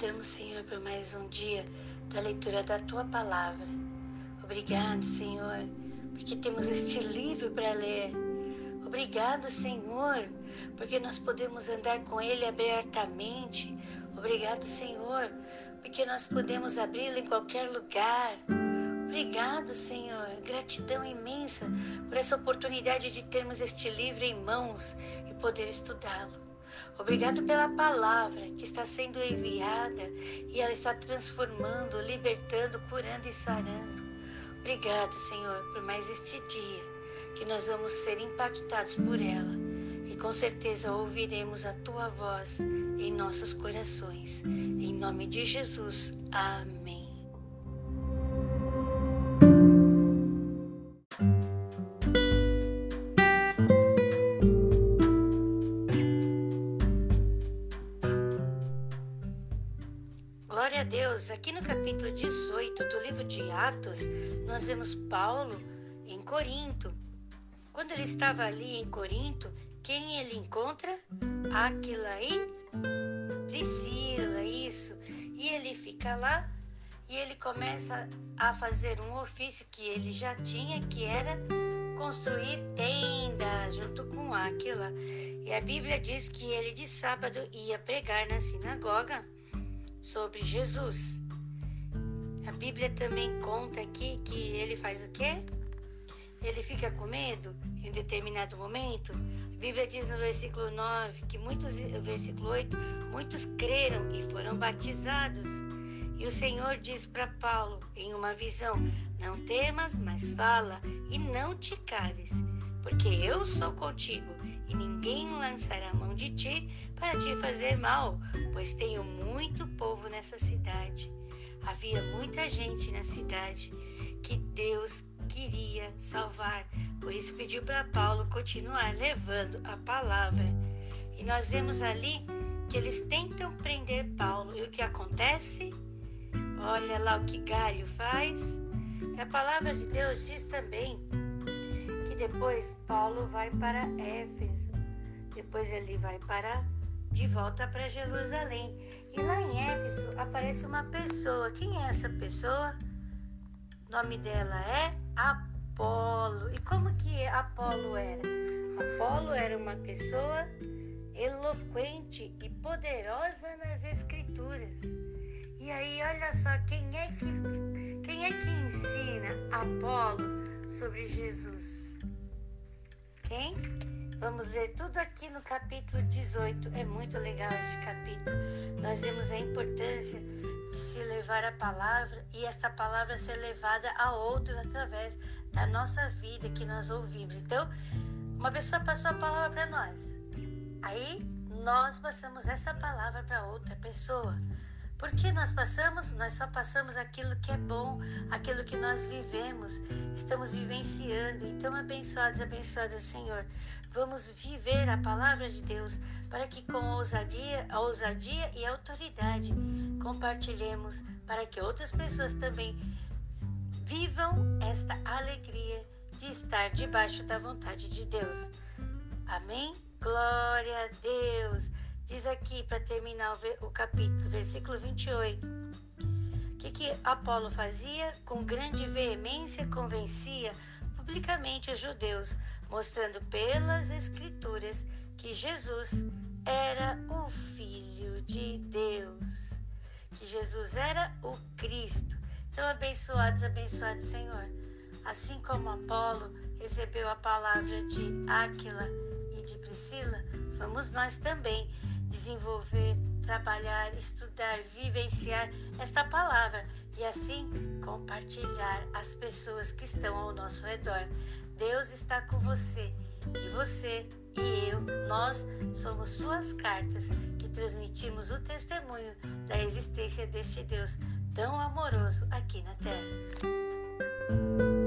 damos, Senhor, por mais um dia da leitura da tua palavra. Obrigado, Senhor, porque temos este livro para ler. Obrigado, Senhor, porque nós podemos andar com ele abertamente. Obrigado, Senhor, porque nós podemos abri-lo em qualquer lugar. Obrigado, Senhor. Gratidão imensa por essa oportunidade de termos este livro em mãos e poder estudá-lo. Obrigado pela palavra que está sendo enviada e ela está transformando, libertando, curando e sarando. Obrigado, Senhor, por mais este dia que nós vamos ser impactados por ela e com certeza ouviremos a tua voz em nossos corações. Em nome de Jesus. Amém. Deus, aqui no capítulo 18 do livro de Atos, nós vemos Paulo em Corinto. Quando ele estava ali em Corinto, quem ele encontra? Aquila e Priscila, isso. E ele fica lá e ele começa a fazer um ofício que ele já tinha, que era construir tenda junto com Aquila. E a Bíblia diz que ele de sábado ia pregar na sinagoga sobre Jesus. A Bíblia também conta aqui que ele faz o quê? Ele fica com medo em determinado momento. A Bíblia diz no versículo 9 que muitos, versículo 8, muitos creram e foram batizados. E o Senhor diz para Paulo em uma visão: Não temas, mas fala e não te cales, porque eu sou contigo e ninguém lançará mão de ti para te fazer mal, pois tenho muito povo nessa cidade. Havia muita gente na cidade que Deus queria salvar, por isso pediu para Paulo continuar levando a palavra. E nós vemos ali que eles tentam prender Paulo, e o que acontece? Olha lá o que Galho faz. A palavra de Deus diz também depois Paulo vai para Éfeso. Depois ele vai para de volta para Jerusalém. E lá em Éfeso aparece uma pessoa. Quem é essa pessoa? O nome dela é Apolo. E como que Apolo era? Apolo era uma pessoa eloquente e poderosa nas escrituras. E aí olha só quem é que quem é que ensina Apolo sobre Jesus? Vamos ler tudo aqui no capítulo 18. É muito legal este capítulo. Nós vemos a importância de se levar a palavra e esta palavra ser levada a outros através da nossa vida que nós ouvimos. Então, uma pessoa passou a palavra para nós. Aí, nós passamos essa palavra para outra pessoa. Por que nós passamos? Nós só passamos aquilo que é bom, aquilo que nós vivemos, estamos vivenciando. Então, abençoados, abençoados, Senhor, vamos viver a palavra de Deus para que com ousadia, ousadia e autoridade compartilhemos para que outras pessoas também vivam esta alegria de estar debaixo da vontade de Deus. Amém? Glória a Deus. Diz aqui, para terminar o capítulo, versículo 28. O que, que Apolo fazia? Com grande veemência convencia publicamente os judeus, mostrando pelas Escrituras que Jesus era o Filho de Deus, que Jesus era o Cristo. Então, abençoados, abençoados, Senhor. Assim como Apolo recebeu a palavra de Áquila e de Priscila, vamos nós também desenvolver, trabalhar, estudar, vivenciar esta palavra e assim compartilhar as pessoas que estão ao nosso redor. Deus está com você e você e eu, nós somos suas cartas que transmitimos o testemunho da existência deste Deus tão amoroso aqui na Terra.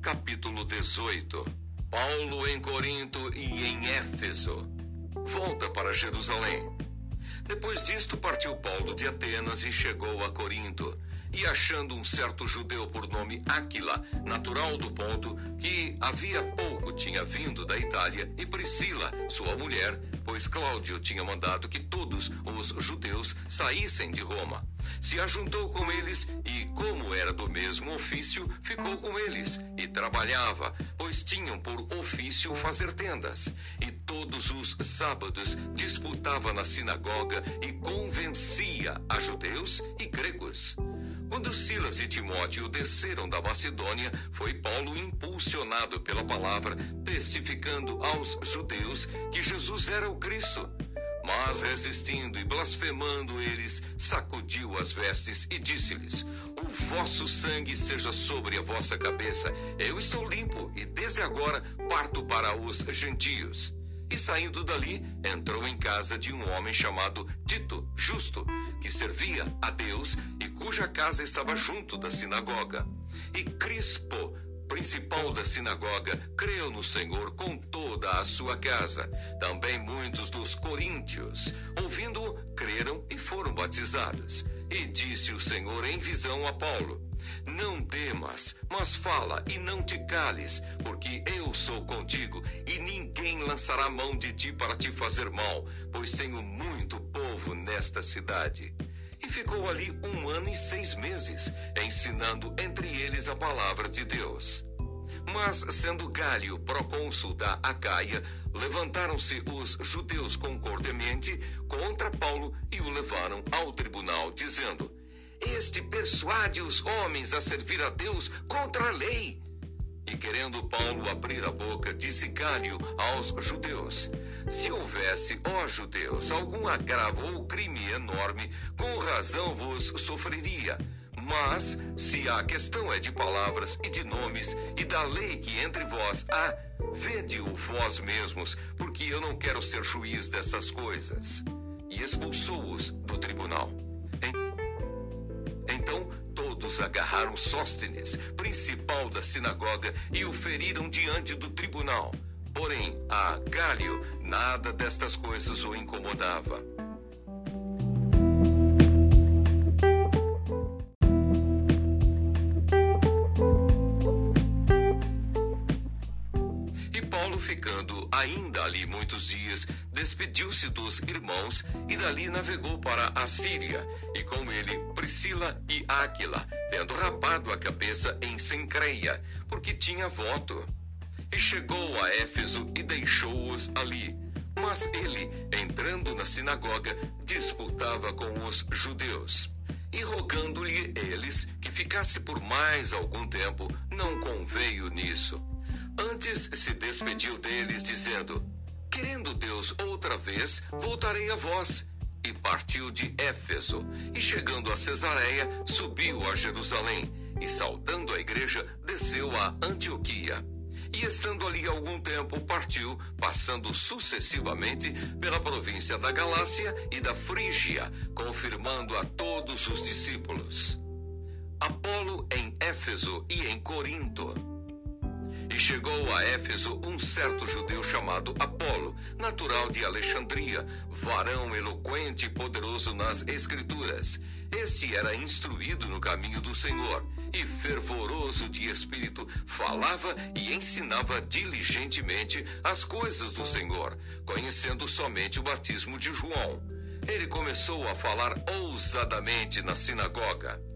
Capítulo 18. Paulo em Corinto e em Éfeso. Volta para Jerusalém. Depois disto, partiu Paulo de Atenas e chegou a Corinto. E achando um certo judeu por nome Áquila, natural do ponto, que havia pouco tinha vindo da Itália, e Priscila, sua mulher, pois Cláudio tinha mandado que todos os judeus saíssem de Roma. Se ajuntou com eles e, como era do mesmo ofício, ficou com eles e trabalhava, pois tinham por ofício fazer tendas. E todos os sábados disputava na sinagoga e convencia a judeus e gregos. Quando Silas e Timóteo desceram da Macedônia, foi Paulo impulsionado pela palavra, testificando aos judeus que Jesus era o Cristo. Mas resistindo e blasfemando eles, sacudiu as vestes e disse-lhes: O vosso sangue seja sobre a vossa cabeça. Eu estou limpo e desde agora parto para os gentios. E saindo dali, entrou em casa de um homem chamado Tito, justo, que servia a Deus e cuja casa estava junto da sinagoga. E Crispo, principal da sinagoga, creu no Senhor com toda a sua casa. Também muitos dos coríntios, ouvindo-o, creram e foram batizados. E disse o Senhor em visão a Paulo: Não temas, mas fala e não te cales, porque eu sou contigo, e ninguém lançará mão de ti para te fazer mal, pois tenho muito povo nesta cidade e ficou ali um ano e seis meses, ensinando entre eles a palavra de Deus. Mas, sendo Galho procônsul da Acaia, levantaram-se os judeus concordemente contra Paulo e o levaram ao tribunal, dizendo: Este persuade os homens a servir a Deus contra a lei. E querendo Paulo abrir a boca, disse Galho aos judeus: se houvesse, ó judeus, algum agravo ou crime enorme, com razão vos sofreria. Mas, se a questão é de palavras e de nomes e da lei que entre vós há, vede-o vós mesmos, porque eu não quero ser juiz dessas coisas. E expulsou-os do tribunal. Agarraram Sóstenes, principal da sinagoga, e o feriram diante do tribunal. Porém, a Galho nada destas coisas o incomodava. E Paulo, ficando ainda ali muitos dias, despediu-se dos irmãos e dali navegou para a Síria, e com ele Priscila e Áquila, tendo rapado a cabeça em Sencreia, porque tinha voto. E chegou a Éfeso e deixou-os ali. Mas ele, entrando na sinagoga, disputava com os judeus. E rogando-lhe eles que ficasse por mais algum tempo, não conveio nisso. Antes se despediu deles, dizendo: Querendo Deus outra vez, voltarei a vós. E partiu de Éfeso, e chegando a Cesareia, subiu a Jerusalém, e saudando a igreja, desceu a Antioquia e estando ali algum tempo partiu, passando sucessivamente pela província da Galácia e da Frígia, confirmando a todos os discípulos. Apolo em Éfeso e em Corinto. E chegou a Éfeso um certo judeu chamado Apolo, natural de Alexandria, varão eloquente e poderoso nas Escrituras. Este era instruído no caminho do Senhor e fervoroso de espírito, falava e ensinava diligentemente as coisas do Senhor, conhecendo somente o batismo de João. Ele começou a falar ousadamente na sinagoga.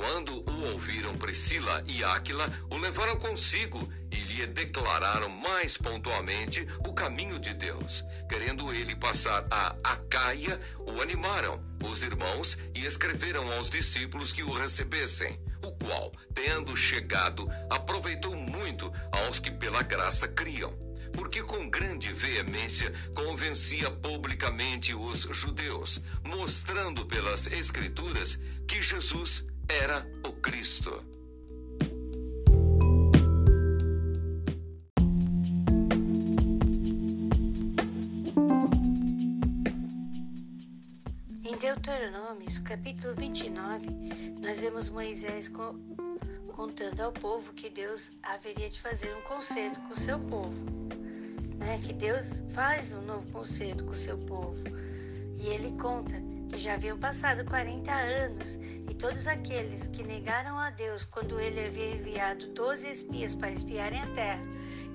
Quando o ouviram Priscila e Áquila, o levaram consigo e lhe declararam mais pontualmente o caminho de Deus. Querendo ele passar a Acaia, o animaram os irmãos e escreveram aos discípulos que o recebessem o qual, tendo chegado, aproveitou muito aos que pela graça criam, porque com grande veemência convencia publicamente os judeus, mostrando pelas Escrituras que Jesus era o Cristo. Deuteronômios, capítulo 29, nós vemos Moisés contando ao povo que Deus haveria de fazer um concerto com o seu povo. Né? Que Deus faz um novo concerto com o seu povo. E ele conta já haviam passado 40 anos, e todos aqueles que negaram a Deus quando ele havia enviado 12 espias para espiarem a terra,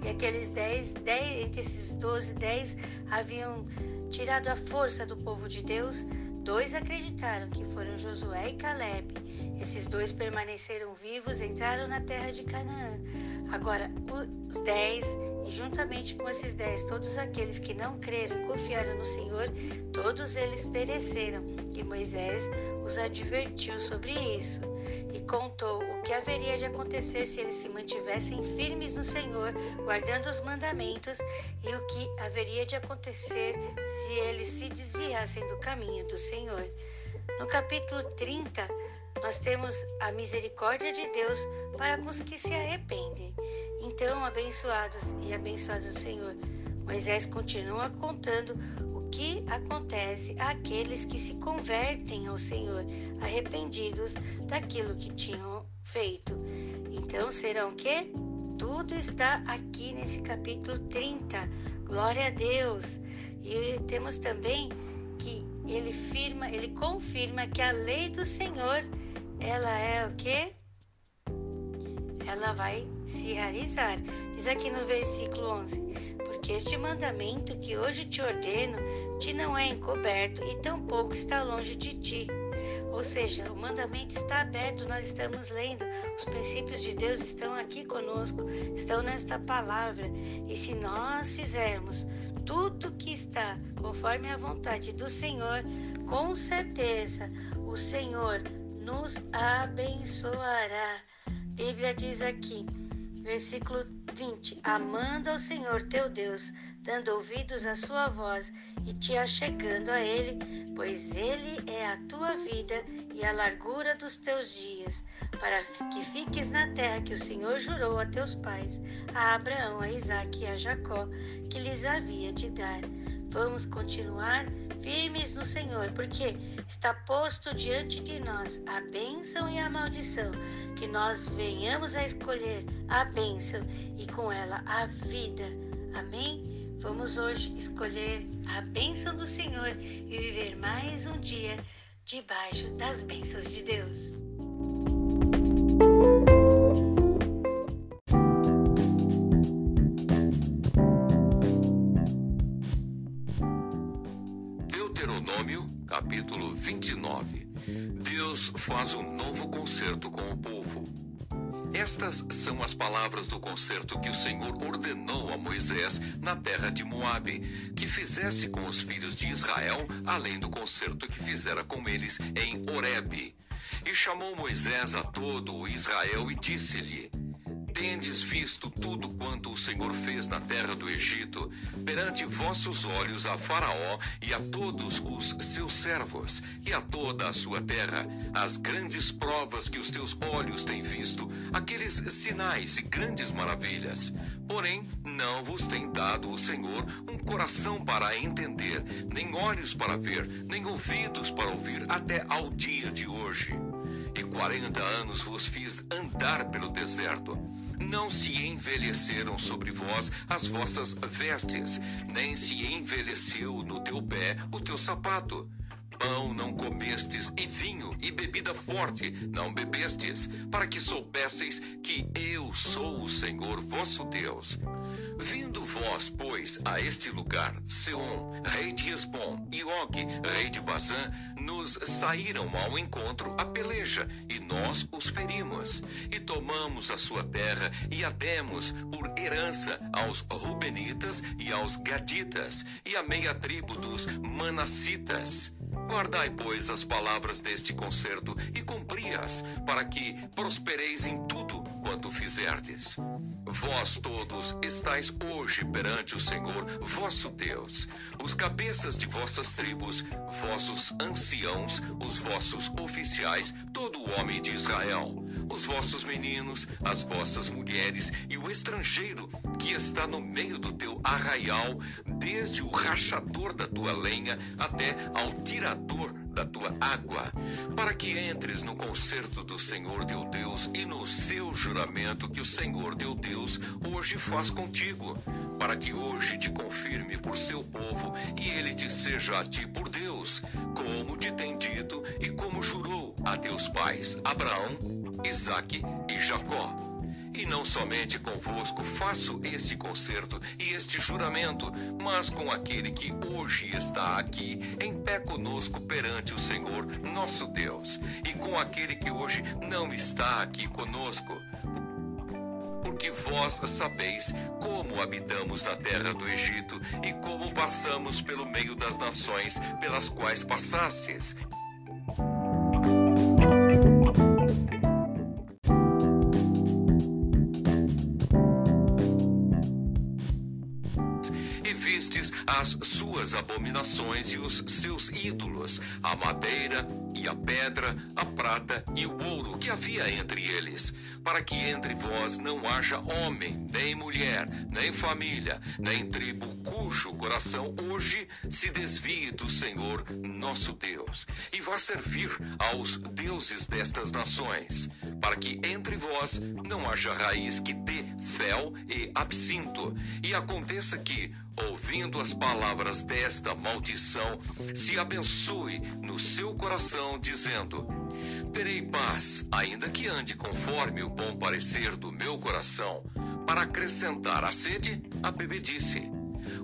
e aqueles 10, 10 entre esses 12, 10 haviam tirado a força do povo de Deus, dois acreditaram que foram Josué e Caleb. Esses dois permaneceram vivos, entraram na terra de Canaã. Agora, os dez, e juntamente com esses dez, todos aqueles que não creram e confiaram no Senhor, todos eles pereceram. E Moisés os advertiu sobre isso e contou o que haveria de acontecer se eles se mantivessem firmes no Senhor, guardando os mandamentos, e o que haveria de acontecer se eles se desviassem do caminho do Senhor. No capítulo 30, nós temos a misericórdia de Deus para com os que se arrependem. Então, abençoados e abençoados do Senhor, Moisés continua contando o que acontece àqueles que se convertem ao Senhor, arrependidos daquilo que tinham feito. Então, serão que? Tudo está aqui nesse capítulo 30. Glória a Deus. E temos também que ele firma, ele confirma que a lei do Senhor ela é o que? Ela vai se realizar. Diz aqui no versículo 11: Porque este mandamento que hoje te ordeno te não é encoberto e tampouco está longe de ti. Ou seja, o mandamento está aberto, nós estamos lendo, os princípios de Deus estão aqui conosco, estão nesta palavra. E se nós fizermos tudo que está conforme a vontade do Senhor, com certeza o Senhor nos abençoará. Bíblia diz aqui, versículo 20: Amando ao Senhor teu Deus, dando ouvidos à sua voz e te achegando a Ele, pois Ele é a tua vida e a largura dos teus dias, para que fiques na terra que o Senhor jurou a teus pais, a Abraão, a Isaque e a Jacó, que lhes havia de dar. Vamos continuar firmes no Senhor, porque está posto diante de nós a bênção e a maldição, que nós venhamos a escolher a bênção e com ela a vida. Amém? Vamos hoje escolher a bênção do Senhor e viver mais um dia debaixo das bênçãos de Deus. Capítulo 29. Deus faz um novo concerto com o povo. Estas são as palavras do concerto que o Senhor ordenou a Moisés na terra de Moabe, que fizesse com os filhos de Israel, além do concerto que fizera com eles em Horebe. E chamou Moisés a todo o Israel e disse-lhe: tendes visto tudo quanto o Senhor fez na terra do Egito, perante vossos olhos a Faraó e a todos os seus servos, e a toda a sua terra, as grandes provas que os teus olhos têm visto, aqueles sinais e grandes maravilhas. Porém, não vos tem dado o Senhor um coração para entender, nem olhos para ver, nem ouvidos para ouvir, até ao dia de hoje. E quarenta anos vos fiz andar pelo deserto não se envelheceram sobre vós as vossas vestes, nem se envelheceu no teu pé o teu sapato. Pão não comestes, e vinho e bebida forte não bebestes, para que soubesseis que eu sou o Senhor vosso Deus. Vindo vós, pois, a este lugar, Seom, rei de Esbom, e Og, rei de Bazã, nos saíram ao encontro a peleja, e nós os ferimos. E tomamos a sua terra e a demos por herança aos Rubenitas e aos Gaditas, e a meia tribo dos Manassitas. Guardai, pois, as palavras deste concerto e cumpri-as, para que prospereis em tudo quanto fizerdes. Vós todos estáis hoje perante o Senhor vosso Deus, os cabeças de vossas tribos, vossos anciãos, os vossos oficiais, todo o homem de Israel, os vossos meninos, as vossas mulheres e o estrangeiro que está no meio do teu arraial, desde o rachador da tua lenha até ao tirador da tua água, para que entres no concerto do Senhor teu Deus e no seu juramento que o Senhor teu Deus hoje faz contigo para que hoje te confirme por seu povo e ele te seja a ti por Deus, como te tem dito e como jurou a teus pais, Abraão, Isaque e Jacó. E não somente convosco faço este concerto e este juramento, mas com aquele que hoje está aqui em pé conosco perante o Senhor nosso Deus, e com aquele que hoje não está aqui conosco porque vós sabeis como habitamos na terra do Egito e como passamos pelo meio das nações pelas quais passastes. As suas abominações e os seus ídolos, a madeira e a pedra, a prata e o ouro que havia entre eles, para que entre vós não haja homem, nem mulher, nem família, nem tribo, cujo coração hoje se desvie do Senhor nosso Deus, e vá servir aos deuses destas nações, para que entre vós não haja raiz que dê fel e absinto, e aconteça que, ouvindo as palavras desta maldição, se abençoe no seu coração, dizendo: Terei paz, ainda que ande conforme o bom parecer do meu coração, para acrescentar à sede a bebedice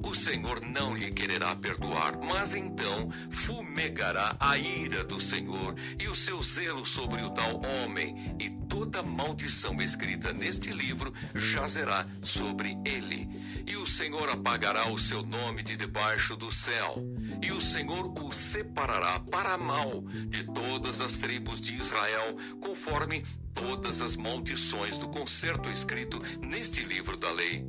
o Senhor não lhe quererá perdoar, mas então fumegará a ira do Senhor e o seu zelo sobre o tal homem, e toda maldição escrita neste livro jazerá sobre ele. E o Senhor apagará o seu nome de debaixo do céu, e o Senhor o separará para mal de todas as tribos de Israel, conforme todas as maldições do concerto escrito neste livro da lei.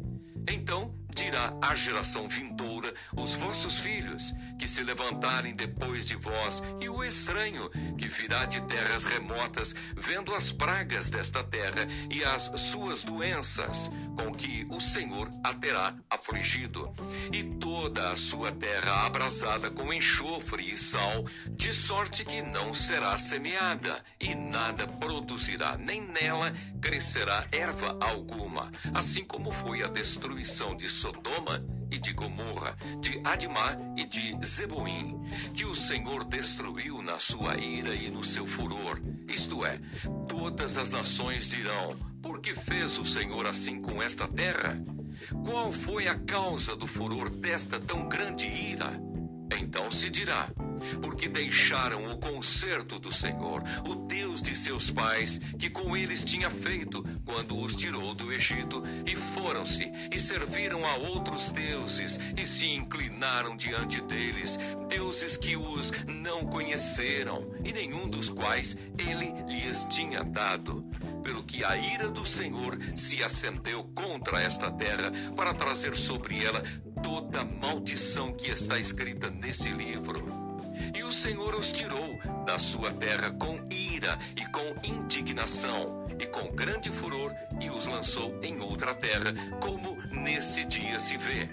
Então dirá à geração vindoura, os vossos filhos, que se levantarem depois de vós, e o estranho, que virá de terras remotas, vendo as pragas desta terra e as suas doenças, com que o Senhor a terá afligido, e toda a sua terra abrasada com enxofre e sal, de sorte que não será semeada, e nada produzirá, nem nela crescerá erva alguma, assim como foi a destruição de Sodoma e de Gomorra, de Admá e de Zeboim, que o Senhor destruiu na sua ira e no seu furor. Isto é, todas as nações dirão: Por que fez o Senhor assim com esta terra? Qual foi a causa do furor desta tão grande ira? Então se dirá: porque deixaram o conserto do Senhor, o Deus de seus pais, que com eles tinha feito quando os tirou do Egito, e foram-se e serviram a outros deuses e se inclinaram diante deles, deuses que os não conheceram e nenhum dos quais ele lhes tinha dado pelo que a ira do Senhor se acendeu contra esta terra para trazer sobre ela toda a maldição que está escrita nesse livro. E o Senhor os tirou da sua terra com ira e com indignação, e com grande furor, e os lançou em outra terra, como nesse dia se vê.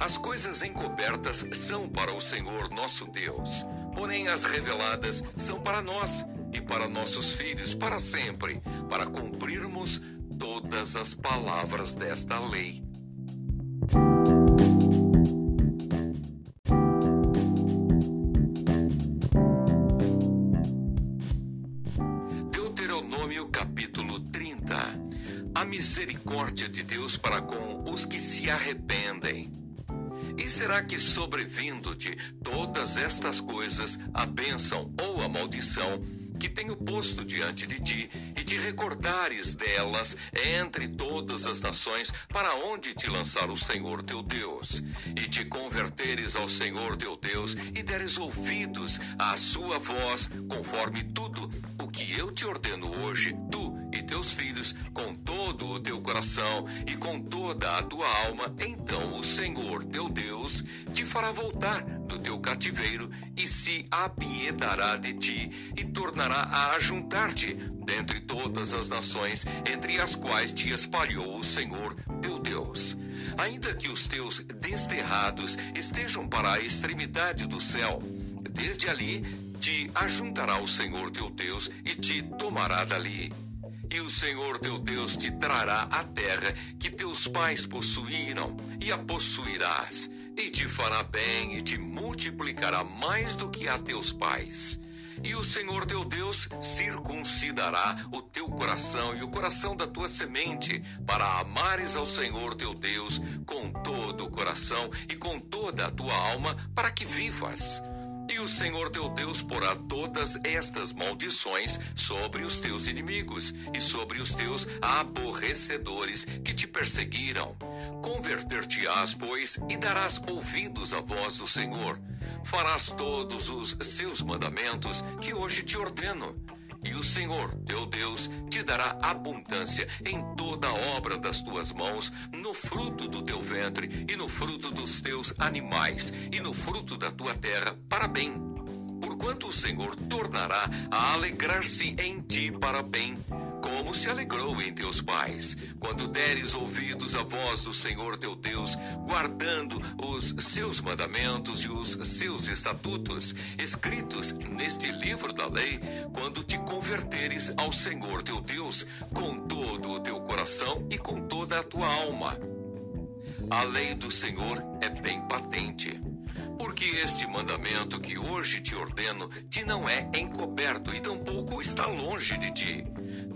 As coisas encobertas são para o Senhor nosso Deus, porém as reveladas são para nós e para nossos filhos para sempre, para cumprirmos todas as palavras desta lei. Misericórdia de Deus para com os que se arrependem. E será que sobrevindo-te todas estas coisas, a bênção ou a maldição, que tenho posto diante de ti, e te recordares delas entre todas as nações, para onde te lançar o Senhor teu Deus, e te converteres ao Senhor teu Deus, e deres ouvidos à sua voz, conforme tudo o que eu te ordeno hoje, tu e teus filhos com todo o teu coração e com toda a tua alma, então o Senhor teu Deus te fará voltar do teu cativeiro e se apiedará de ti e tornará a ajuntar-te dentre todas as nações entre as quais te espalhou o Senhor teu Deus. Ainda que os teus desterrados estejam para a extremidade do céu, desde ali te ajuntará o Senhor teu Deus e te tomará dali E o Senhor teu Deus te trará a terra que teus pais possuíram, e a possuirás, e te fará bem e te multiplicará mais do que a teus pais. E o Senhor teu Deus circuncidará o teu coração e o coração da tua semente, para amares ao Senhor teu Deus com todo o coração e com toda a tua alma, para que vivas. E o Senhor teu Deus porá todas estas maldições sobre os teus inimigos e sobre os teus aborrecedores que te perseguiram. Converter-te-ás, pois, e darás ouvidos à voz do Senhor. Farás todos os seus mandamentos que hoje te ordeno e o Senhor, teu Deus, te dará abundância em toda a obra das tuas mãos, no fruto do teu ventre e no fruto dos teus animais e no fruto da tua terra, para bem. Porquanto o Senhor tornará a alegrar-se em ti para bem como se alegrou em teus pais, quando deres ouvidos à voz do Senhor teu Deus, guardando os seus mandamentos e os seus estatutos, escritos neste livro da lei, quando te converteres ao Senhor teu Deus, com todo o teu coração e com toda a tua alma. A lei do Senhor é bem patente. Porque este mandamento que hoje te ordeno te não é encoberto e tampouco está longe de ti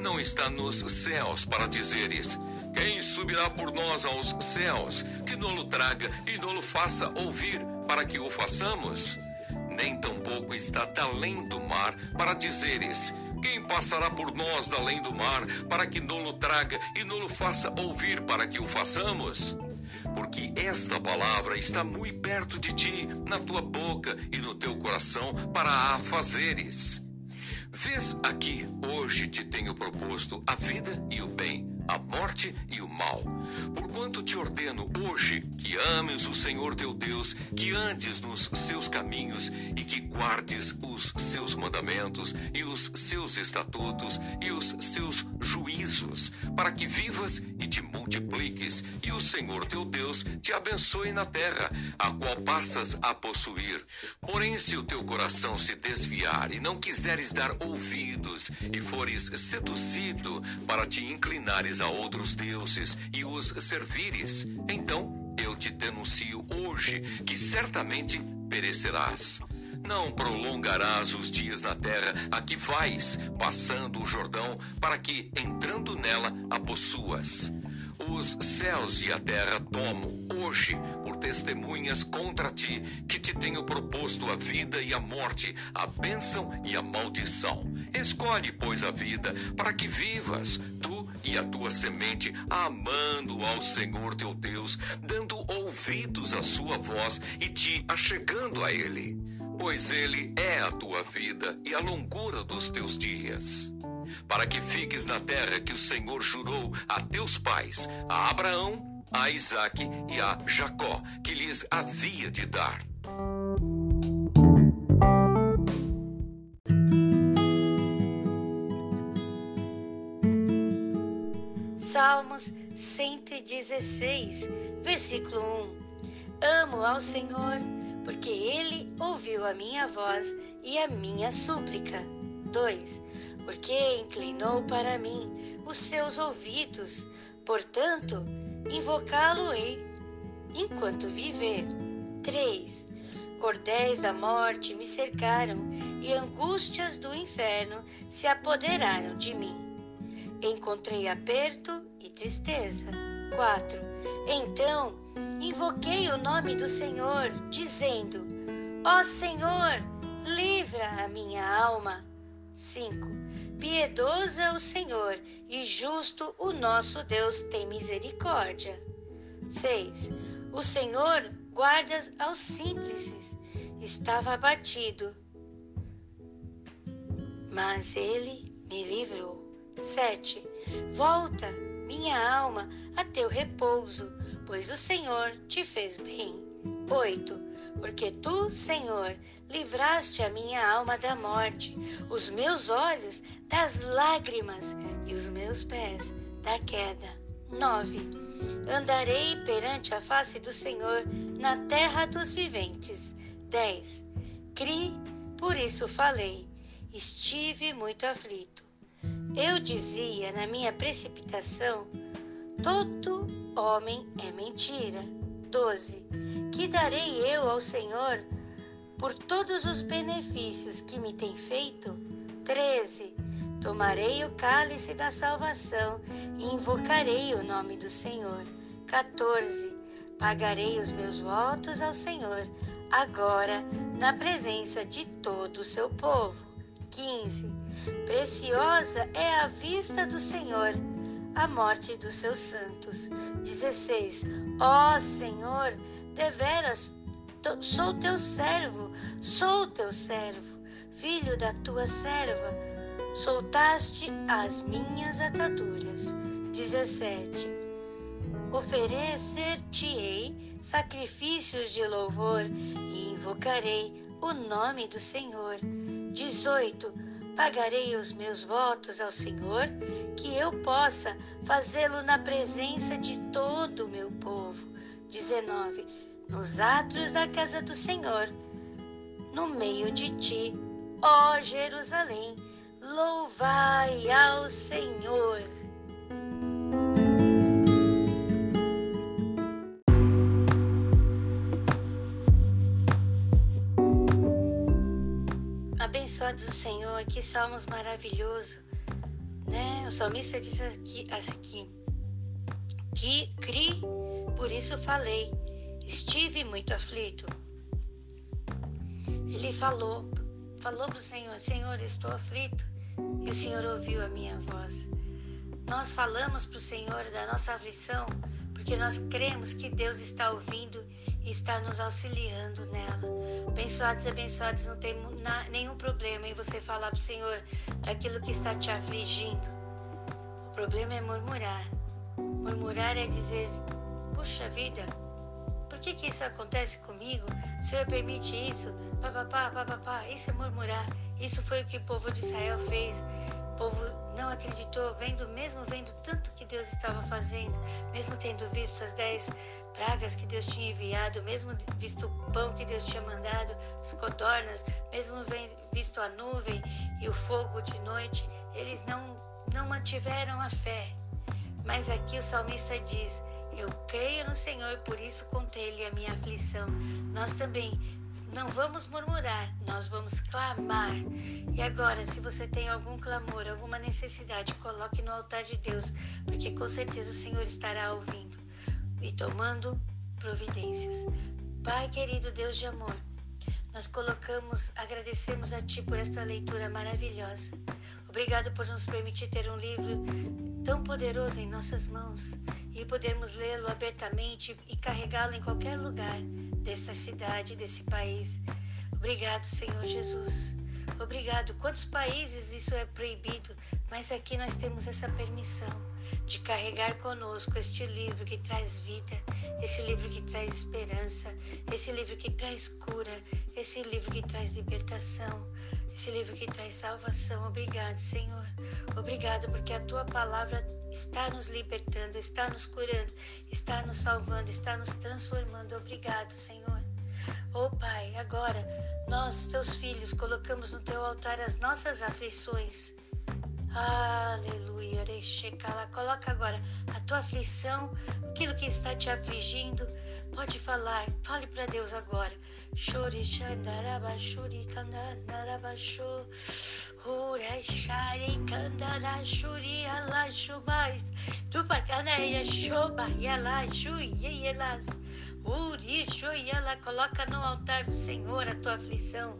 não está nos céus para dizeres: Quem subirá por nós aos céus, que nolo traga e nolo faça ouvir, para que o façamos? Nem tampouco está além do mar para dizeres: Quem passará por nós além do mar, para que nolo traga e nolo faça ouvir, para que o façamos? porque esta palavra está muito perto de ti, na tua boca e no teu coração, para a fazeres. Vês aqui, hoje te tenho proposto a vida e o bem, a morte e o mal. Porquanto te ordeno hoje que ames o Senhor teu Deus, que andes nos seus caminhos e que guardes os seus mandamentos e os seus estatutos e os seus juízos, para que vivas e te multipliques, e o Senhor teu Deus te abençoe na terra, a qual passas a possuir. Porém, se o teu coração se desviar e não quiseres dar ouvidos, e fores seduzido para te inclinares a outros deuses e os servires, então eu te denuncio hoje que certamente perecerás. Não prolongarás os dias na terra a que vais, passando o Jordão, para que, entrando nela, a possuas. Os céus e a terra tomo hoje por testemunhas contra ti, que te tenho proposto a vida e a morte, a bênção e a maldição. Escolhe, pois, a vida, para que vivas, tu e a tua semente, amando ao Senhor teu Deus, dando ouvidos à sua voz e te achegando a Ele. Pois Ele é a tua vida e a longura dos teus dias para que fiques na terra que o Senhor jurou a teus pais, a Abraão, a Isaque e a Jacó, que lhes havia de dar. Salmos 116, versículo 1. Amo ao Senhor, porque Ele ouviu a minha voz e a minha súplica. 2 porque inclinou para mim os seus ouvidos, portanto, invocá-lo-ei enquanto viver. 3. Cordéis da morte me cercaram e angústias do inferno se apoderaram de mim. Encontrei aperto e tristeza. 4. Então invoquei o nome do Senhor, dizendo: Ó Senhor, livra a minha alma. 5. Piedoso é o Senhor e justo o nosso Deus tem misericórdia. 6. O Senhor guarda aos simples. Estava abatido, mas ele me livrou. 7. Volta, minha alma, a teu repouso, pois o Senhor te fez bem. 8 porque tu, Senhor, livraste a minha alma da morte, os meus olhos das lágrimas e os meus pés da queda. 9. Andarei perante a face do Senhor na terra dos viventes. 10. Cri, por isso falei, estive muito aflito. Eu dizia na minha precipitação: todo homem é mentira. 12. Que darei eu ao Senhor por todos os benefícios que me tem feito? 13. Tomarei o cálice da salvação e invocarei o nome do Senhor. 14. Pagarei os meus votos ao Senhor, agora na presença de todo o seu povo. 15. Preciosa é a vista do Senhor, a morte dos seus santos. 16. Ó Senhor, deveras sou teu servo, sou teu servo, filho da tua serva. Soltaste as minhas ataduras. 17 oferecer-te-ei sacrifícios de louvor e invocarei o nome do Senhor. 18. Pagarei os meus votos ao Senhor, que eu possa fazê-lo na presença de todo o meu povo. 19. Nos atos da casa do Senhor, no meio de ti, ó Jerusalém, louvai ao Senhor. Abençoados do Senhor, que salmos maravilhoso, né? O salmista diz aqui, aqui que cri, por isso falei, estive muito aflito. Ele falou, falou para o Senhor, Senhor, estou aflito, e o Senhor ouviu a minha voz. Nós falamos para o Senhor da nossa aflição, porque nós cremos que Deus está ouvindo e está nos auxiliando nela. Abençoados e abençoados, não tem nenhum problema em você falar para o Senhor daquilo que está te afligindo. O problema é murmurar. Murmurar é dizer: puxa vida, por que, que isso acontece comigo? O Senhor permite isso? Papapá, papapá. Isso é murmurar. Isso foi o que o povo de Israel fez. O povo não acreditou, vendo, mesmo vendo tanto que Deus estava fazendo, mesmo tendo visto as dez pragas que Deus tinha enviado, mesmo visto o pão que Deus tinha mandado, as codornas, mesmo visto a nuvem e o fogo de noite, eles não, não mantiveram a fé. Mas aqui o salmista diz: Eu creio no Senhor, por isso contei-lhe a minha aflição. Nós também não vamos murmurar, nós vamos clamar. E agora, se você tem algum clamor, alguma necessidade, coloque no altar de Deus, porque com certeza o Senhor estará ouvindo e tomando providências. Pai querido Deus de amor, nós colocamos, agradecemos a Ti por esta leitura maravilhosa. Obrigado por nos permitir ter um livro tão poderoso em nossas mãos e podermos lê-lo abertamente e carregá-lo em qualquer lugar desta cidade, desse país. Obrigado, Senhor Jesus. Obrigado. Quantos países isso é proibido, mas aqui nós temos essa permissão de carregar conosco este livro que traz vida, esse livro que traz esperança, esse livro que traz cura, esse livro que traz libertação, esse livro que traz salvação. Obrigado, Senhor. Obrigado porque a tua palavra está nos libertando, está nos curando, está nos salvando, está nos transformando. Obrigado, Senhor. Oh Pai, agora nós, teus filhos, colocamos no teu altar as nossas aflições. Aleluia Yoreshekala. Coloca agora a tua aflição, aquilo que está te afligindo. Pode falar, fale para Deus agora. شوری شد در بشوری کند در بشو هوش شری کند در شوری الله شو باز تو پکانه یا شو با یا لشو یه یلاس e ela coloca no altar do Senhor a tua aflição.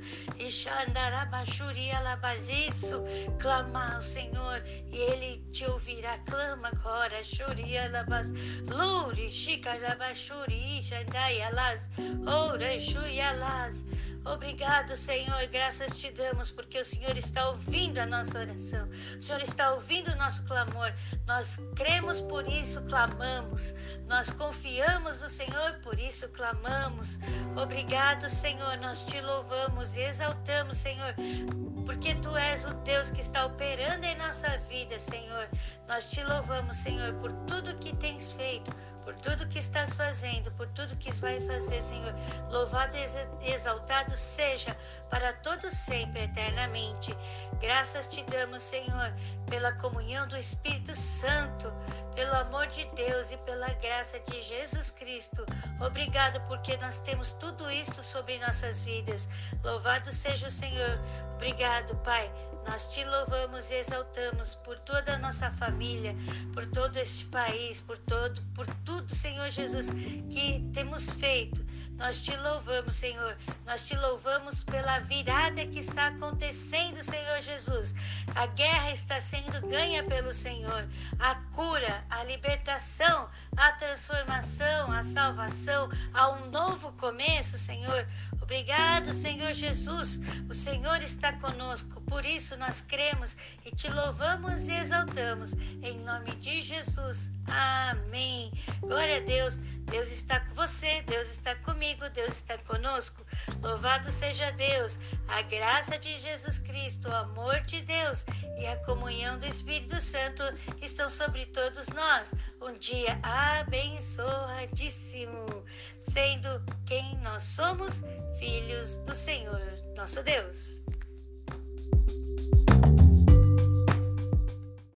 Isso, clama ao Senhor e Ele te ouvirá. Clama agora, Shuri alabas, Luri, Shikarabachuri, Ixandaialas, Ourexu yalas. Obrigado, Senhor, graças te damos, porque o Senhor está ouvindo a nossa oração, o Senhor está ouvindo o nosso clamor. Nós cremos, por isso clamamos, nós confiamos no Senhor, por isso clamamos. Obrigado, Senhor, nós te louvamos e exaltamos, Senhor, porque tu és o Deus que está operando em nossa vida, Senhor. Nós te louvamos, Senhor, por tudo que tens feito, por tudo que estás fazendo, por tudo que vai fazer, Senhor. Louvado e exaltado seja para todo sempre, eternamente. Graças te damos, Senhor, pela comunhão do Espírito Santo, pelo amor de Deus e pela graça de Jesus Cristo. Obrigado porque nós temos tudo isto sobre nossas vidas. Louvado seja o Senhor. Obrigado, Pai. Nós te louvamos e exaltamos por toda a nossa família, por todo este país, por todo, por tudo, Senhor Jesus, que temos feito. Nós te louvamos, Senhor. Nós te louvamos pela virada que está acontecendo, Senhor Jesus. A guerra está sendo ganha pelo Senhor. A cura, a libertação, a transformação, a salvação, a um novo começo, Senhor. Obrigado, Senhor Jesus. O Senhor está conosco. Por isso nós cremos e te louvamos e exaltamos. Em nome de Jesus. Amém. Glória a Deus. Deus está com você, Deus está comigo, Deus está conosco. Louvado seja Deus. A graça de Jesus Cristo, o amor de Deus e a comunhão do Espírito Santo estão sobre todos nós. Um dia abençoadíssimo, sendo quem nós somos, filhos do Senhor, nosso Deus.